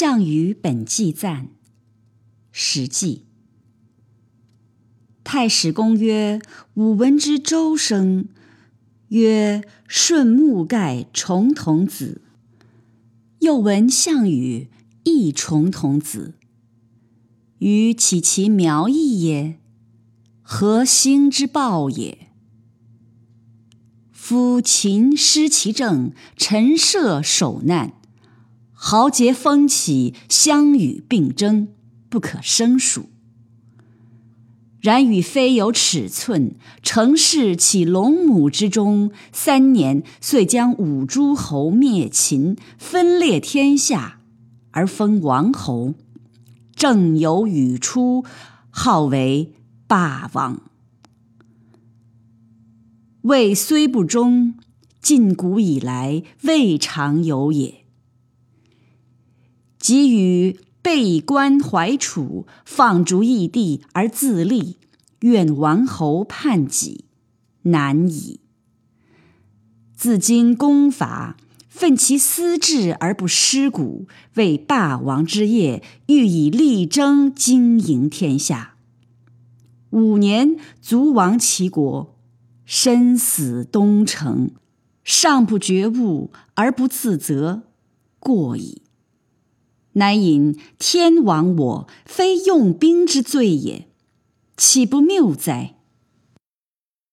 项羽本纪赞，史记。太史公曰：“吾闻之周生，曰舜穆盖重瞳子。又闻项羽亦重瞳子。予岂其苗裔耶？何兴之报也？夫秦失其政，陈涉守难，豪杰风起，相与并争，不可胜数。”然与非有尺寸，成事起龙母之中，三年遂将五诸侯灭秦，分裂天下，而封王侯。正有语出，号为霸王。魏虽不忠，晋古以来未尝有也。及与。备关怀楚，放逐异地而自立，愿王侯叛己，难矣。自今功法，奋其私志而不失古，为霸王之业，欲以力争经营天下。五年卒亡其国，身死东城，尚不觉悟而不自责，过矣。乃引天亡我，非用兵之罪也，岂不谬哉？